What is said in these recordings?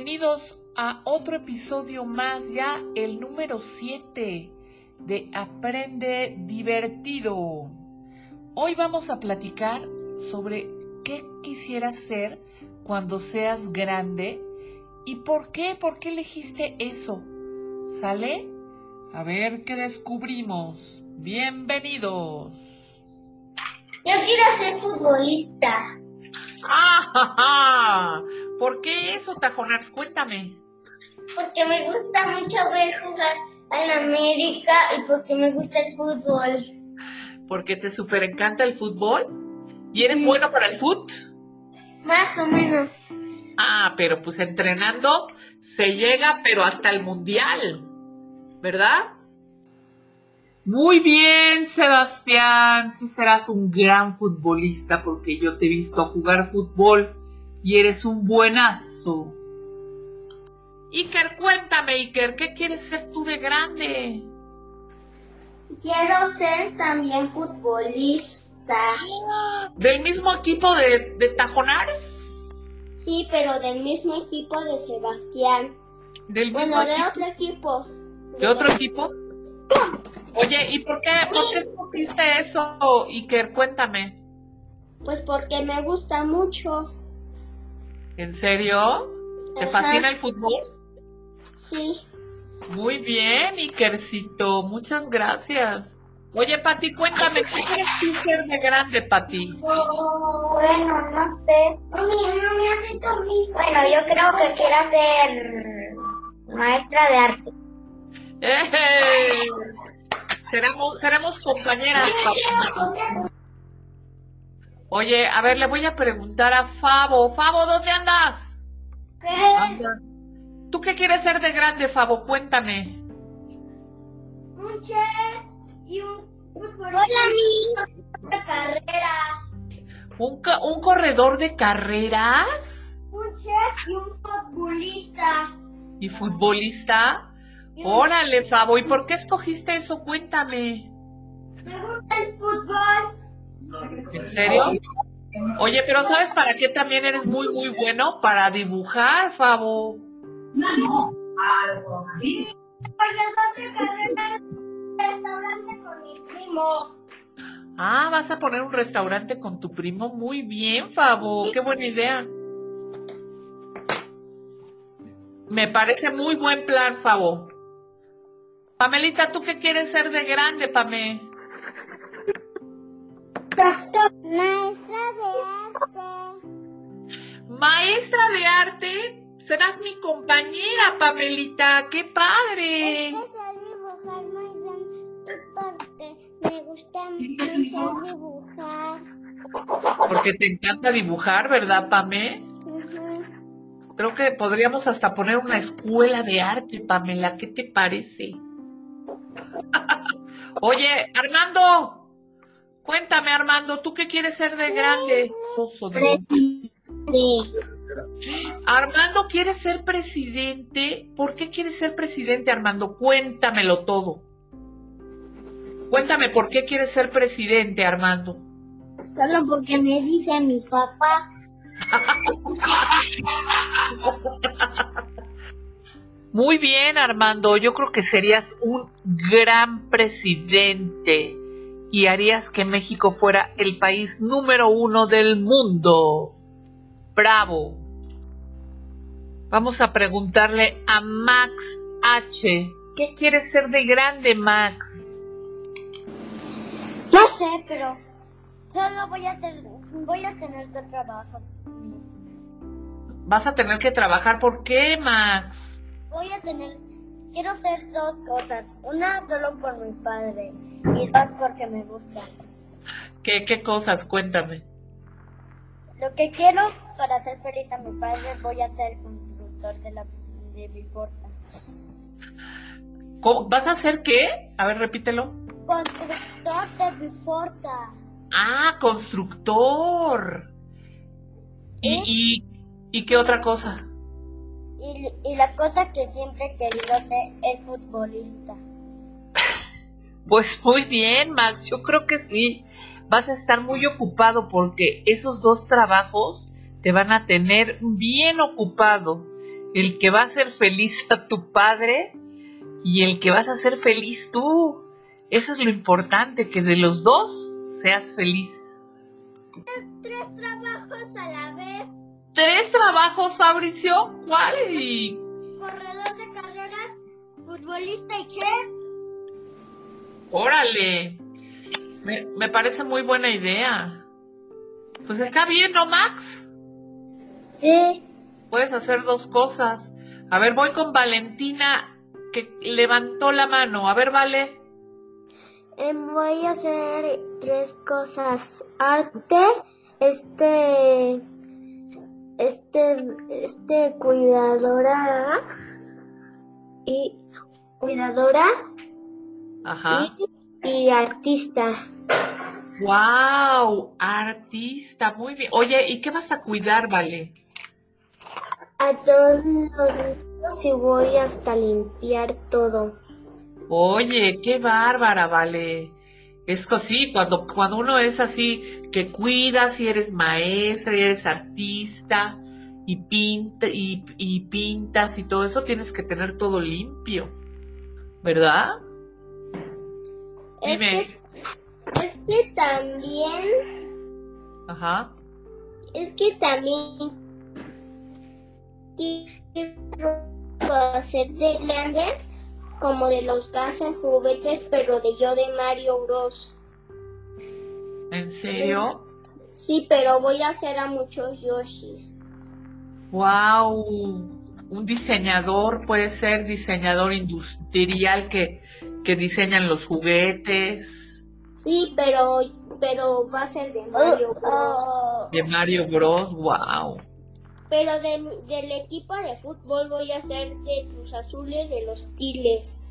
Bienvenidos a otro episodio más, ya el número 7 de Aprende Divertido. Hoy vamos a platicar sobre qué quisieras ser cuando seas grande y por qué, por qué elegiste eso. ¿Sale? A ver qué descubrimos. Bienvenidos. Yo quiero ser futbolista. ¡Ah! ¿Por qué eso, Tajonax? Cuéntame. Porque me gusta mucho ver jugar en América y porque me gusta el fútbol. ¿Porque te super encanta el fútbol? ¿Y eres bueno para el fútbol? Más o menos. Ah, pero pues entrenando se llega, pero hasta el mundial, ¿verdad? Muy bien, Sebastián. Sí serás un gran futbolista porque yo te he visto jugar fútbol y eres un buenazo. Iker, cuéntame, Iker, ¿qué quieres ser tú de grande? Quiero ser también futbolista. ¿Del mismo equipo de, de Tajonares? Sí, pero del mismo equipo de Sebastián. ¿Del mismo Bueno, de equipo? otro equipo. ¿De otro equipo? Oye, ¿y por qué, por qué escogiste eso, Iker? Cuéntame. Pues porque me gusta mucho. ¿En serio? ¿Te Ajá. fascina el fútbol? Sí. Muy bien, Ikercito. Muchas gracias. Oye, Pati, cuéntame, ¿qué quieres tú ser de grande, Pati? Bueno, no sé. Bueno, yo creo que quiero ser maestra de arte. ¡Eh! Seremos, seremos compañeras, Pati. Oye, a ver, le voy a preguntar a Fabo. Fabo, ¿dónde andas? Anda. ¿Tú qué quieres ser de grande, Fabo? Cuéntame. Un chef y un futbolista. Hola, de carreras. ¿Un, ca- un corredor de carreras? Un chef y un futbolista. ¿Y futbolista? Y Órale, Fabo, ¿y por qué escogiste eso? Cuéntame. Me gusta el fútbol. ¿En serio? Oye, pero ¿sabes para qué también eres muy, muy bueno? Para dibujar, Fabo. Restaurante con mi primo. Ah, vas a poner un restaurante con tu primo. Muy bien, Fabo. Qué buena idea. Me parece muy buen plan, Fabo. Pamelita, ¿tú qué quieres ser de grande, Pame? Maestra de arte. Maestra de arte, serás mi compañera, Pamelita. ¡Qué padre! sé dibujar muy bien porque me gusta mucho dibujar. Porque te encanta dibujar, ¿verdad, Pame? Creo que podríamos hasta poner una escuela de arte, Pamela. ¿Qué te parece? Oye, Armando, cuéntame, Armando, ¿tú qué quieres ser de grande? De- Armando quiere ser presidente. ¿Por qué quieres ser presidente, Armando? Cuéntamelo todo. Cuéntame por qué quieres ser presidente, Armando. Solo porque me dice mi papá. Muy bien, Armando. Yo creo que serías un gran presidente y harías que México fuera el país número uno del mundo. Bravo. Vamos a preguntarle a Max H. ¿Qué quieres ser de grande, Max? No sé, pero solo voy a, tener voy a tener que trabajar. Vas a tener que trabajar. ¿Por qué, Max? Voy a tener, quiero hacer dos cosas. Una solo por mi padre y dos porque me gusta. ¿Qué, qué cosas? Cuéntame. Lo que quiero para hacer feliz a mi padre voy a ser constructor de la de mi porta. ¿Cómo- ¿Vas a hacer qué? A ver, repítelo. Constructor de mi porta. Ah, constructor. ¿Y, y, y qué otra cosa? Y, y la cosa que siempre he querido ser es futbolista. Pues muy bien, Max, yo creo que sí. Vas a estar muy ocupado porque esos dos trabajos te van a tener bien ocupado. el que va a hacer feliz a tu padre y el que vas a ser feliz tú. Eso es lo importante, que de los dos seas feliz. Tres trabajos a la vez. ¿Tres trabajos, Fabricio? ¿Cuál? Corredor de carreras, futbolista y chef. Órale. Me, me parece muy buena idea. Pues está bien, ¿no, Max? Sí. Puedes hacer dos cosas. A ver, voy con Valentina, que levantó la mano. A ver, vale. Em, voy a hacer tres cosas. Arte, este, este, este cuidadora y cuidadora Ajá. y, y artista. Wow, artista, muy bien. Oye, ¿y qué vas a cuidar, vale? A todos los niños y voy hasta limpiar todo. Oye, qué bárbara, vale. Es que sí, cuando, cuando uno es así, que cuidas y eres maestra y eres artista y, pinta, y, y pintas y todo eso, tienes que tener todo limpio, ¿verdad? Es que, es que también, Ajá. es que también quiero hacer de grande como de los gases juguetes, pero de yo de Mario Bros. ¿En serio? Sí, pero voy a hacer a muchos Yoshis. Wow. Un diseñador puede ser diseñador industrial que, que diseñan los juguetes Sí, pero, pero va a ser de Mario Bros. de Mario Bros. Wow. Pero del- del equipo de fútbol voy a hacer de Cruz Azules de los Tiles.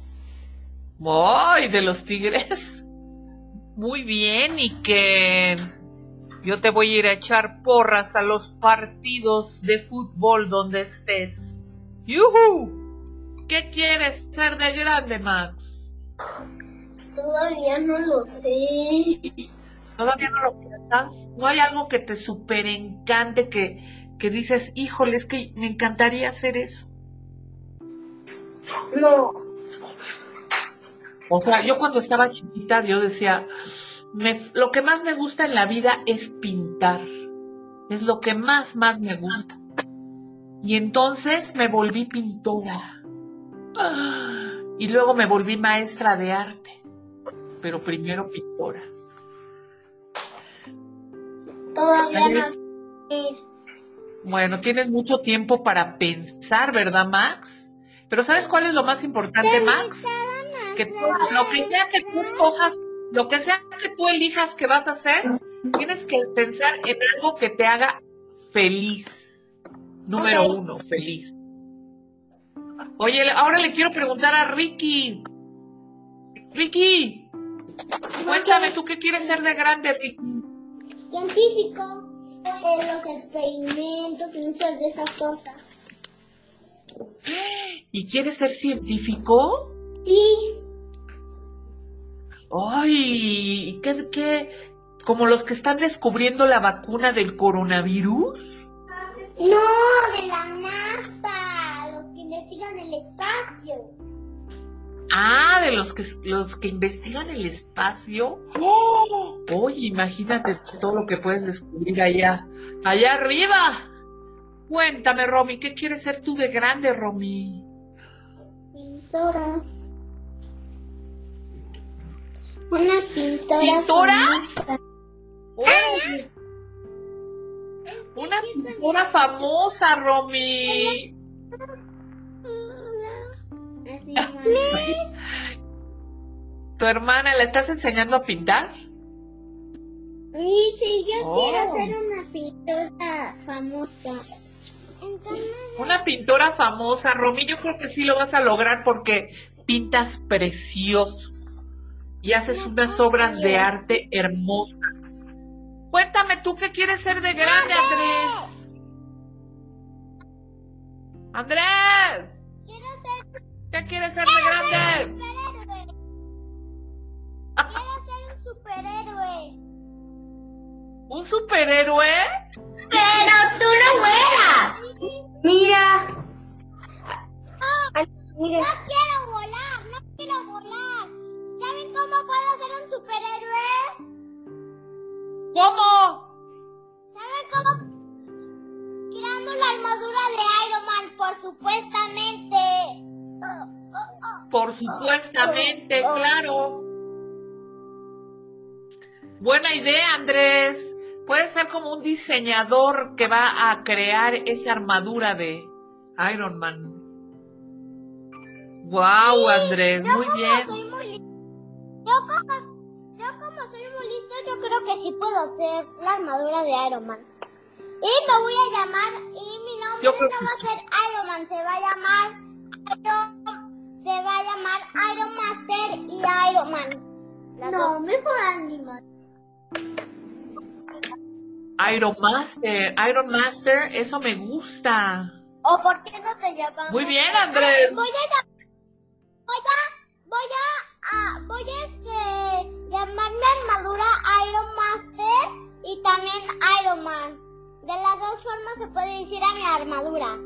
¡Ay, de los tigres! Muy bien, y que yo te voy a ir a echar porras a los partidos de fútbol donde estés. ¡Yuhu! ¿Qué quieres ser de grande, Max? Todavía no lo sé. ¿Todavía no lo piensas? ¿No hay algo que te super encante que, que dices, híjole, es que me encantaría hacer eso? No. O sea, yo cuando estaba chiquita, yo decía, me- lo que más me gusta en la vida es pintar. Es lo que más, más me gusta. Y entonces me volví pintora. Ah, Y luego me volví maestra de arte. Pero primero pintora. Todavía no es. Bueno, tienes mucho tiempo para pensar, ¿verdad, Max? Pero ¿sabes cuál es lo más importante, Max? Que tú- lo que sea que tú escojas, lo que sea que tú elijas que vas a hacer, tienes que pensar en algo que te haga feliz. Número uno, feliz. Oye, ahora le quiero preguntar a Ricky. Ricky, cuéntame, ¿tú qué quieres ser de grande, Ricky? Científico. En los experimentos y muchas de esas cosas. ¿Y quieres ser científico? Sí. Ay, ¿qué, qué? ¿Como los que están descubriendo la vacuna del coronavirus? No, de la NASA. Ah, de los que los que investigan el espacio. ¡Oh! Oye, imagínate todo lo que puedes descubrir allá, allá arriba. Cuéntame, Romy, ¿qué quieres ser tú de grande, Romy? Pintora. Una pintora. ¿Pintora? famosa. ¡Oh! Una pintora famosa, Romy. ¿Tu hermana la estás enseñando a pintar? Sí, sí, yo Oh. quiero ser una pintora famosa. Una pintora famosa, Romy, yo creo que sí lo vas a lograr porque pintas precioso y haces unas obras de arte hermosas. Cuéntame tú qué quieres ser de grande, Andrés. Andrés, ¿qué quieres ser de grande? superhéroe. Quiero ser un superhéroe. ¿Un superhéroe? Pero tú no vuelas. Mira. Mire. No quiero volar, no quiero volar. ¿Saben cómo puedo ser un superhéroe? ¿Cómo? ¿Saben cómo? Creando la armadura de Iron Man, por supuestamente. Por supuestamente, claro. Buena idea, Andrés. Puede ser como un diseñador que va a crear esa armadura de Iron Man. Wow, Andrés, muy bien. soy muy listo, yo como, yo como soy muy listo, yo creo que sí puedo hacer la armadura de Iron Man. Y me voy a llamar, y mi nombre Yo no va a ser Iron Man, se va a llamar Iron, se va a llamar Iron Master y Iron Man. Las No, dos. mejor animal. Iron Master, Iron Master, eso me gusta. ¿O por qué no te llamas? Muy bien, Andrés. Voy a voy a, voy a, voy a este, llamar mi armadura Iron Master y también Iron Man. De las dos formas se puede decir a mi armadura.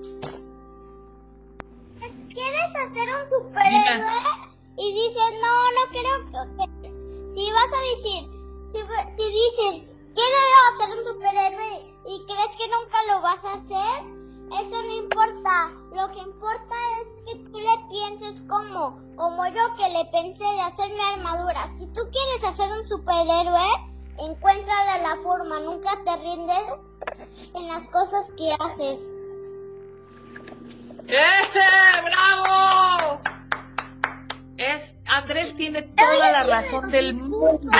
¿Quieres hacer un superhéroe? Y dices, no, no quiero que... Si vas a decir, si, si dices, quiero hacer un superhéroe y crees que nunca lo vas a hacer, eso no importa. Lo que importa es que tú le pienses como, como yo que le pensé de hacer mi armadura. Si tú quieres hacer un superhéroe, encuéntrale la forma. Nunca te rindes en las cosas que haces. ¡Eh! Tiene toda la razón del mundo.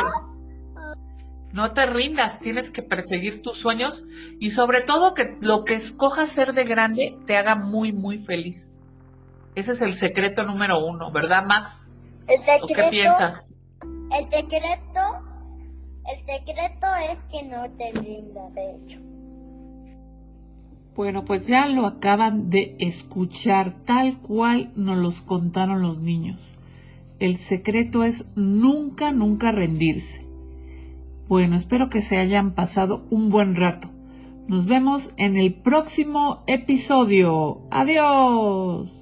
No te rindas, tienes que perseguir tus sueños y sobre todo que lo que escojas ser de grande te haga muy, muy feliz. Ese es el secreto número uno, ¿verdad, Max? El ¿O qué piensas? El secreto, el secreto es que no te rindas, de hecho. Bueno, pues ya lo acaban de escuchar tal cual nos los contaron los niños. El secreto es nunca, nunca rendirse. Bueno, espero que se hayan pasado un buen rato. Nos vemos en el próximo episodio. Adiós.